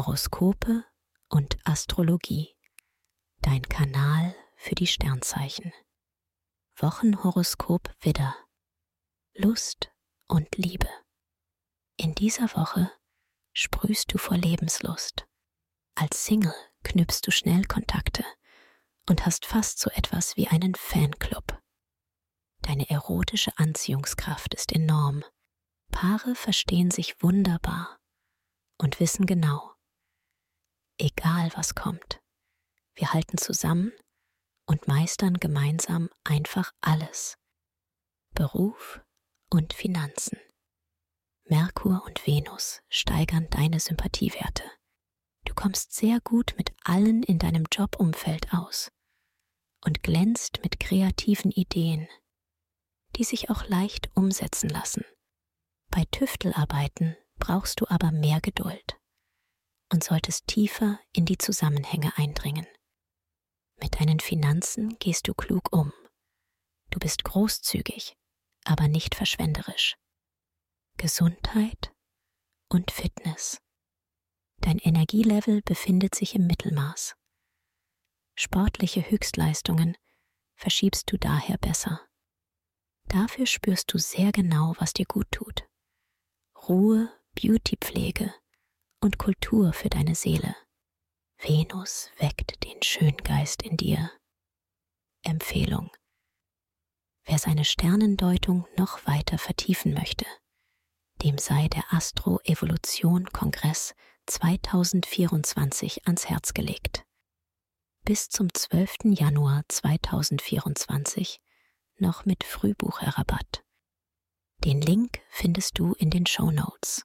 Horoskope und Astrologie. Dein Kanal für die Sternzeichen. Wochenhoroskop Widder. Lust und Liebe. In dieser Woche sprühst du vor Lebenslust. Als Single knüpfst du schnell Kontakte und hast fast so etwas wie einen Fanclub. Deine erotische Anziehungskraft ist enorm. Paare verstehen sich wunderbar und wissen genau, egal was kommt, wir halten zusammen und meistern gemeinsam einfach alles. Beruf und Finanzen. Merkur und Venus steigern deine Sympathiewerte. Du kommst sehr gut mit allen in deinem Jobumfeld aus und glänzt mit kreativen Ideen, die sich auch leicht umsetzen lassen. Bei Tüftelarbeiten brauchst du aber mehr Geduld und solltest tiefer in die Zusammenhänge eindringen. Mit deinen Finanzen gehst du klug um. Du bist großzügig, aber nicht verschwenderisch. Gesundheit und Fitness. Dein Energielevel befindet sich im Mittelmaß. Sportliche Höchstleistungen verschiebst du daher besser. Dafür spürst du sehr genau, was dir gut tut. Ruhe, Beautypflege und Kultur für deine Seele. Venus weckt den Schöngeist in dir. Empfehlung. Wer seine Sternendeutung noch weiter vertiefen möchte, dem sei der Astro-Evolution-Kongress 2024 ans Herz gelegt. Bis zum 12. Januar 2024 noch mit Frühbucherrabatt. Den Link findest du in den Show Notes.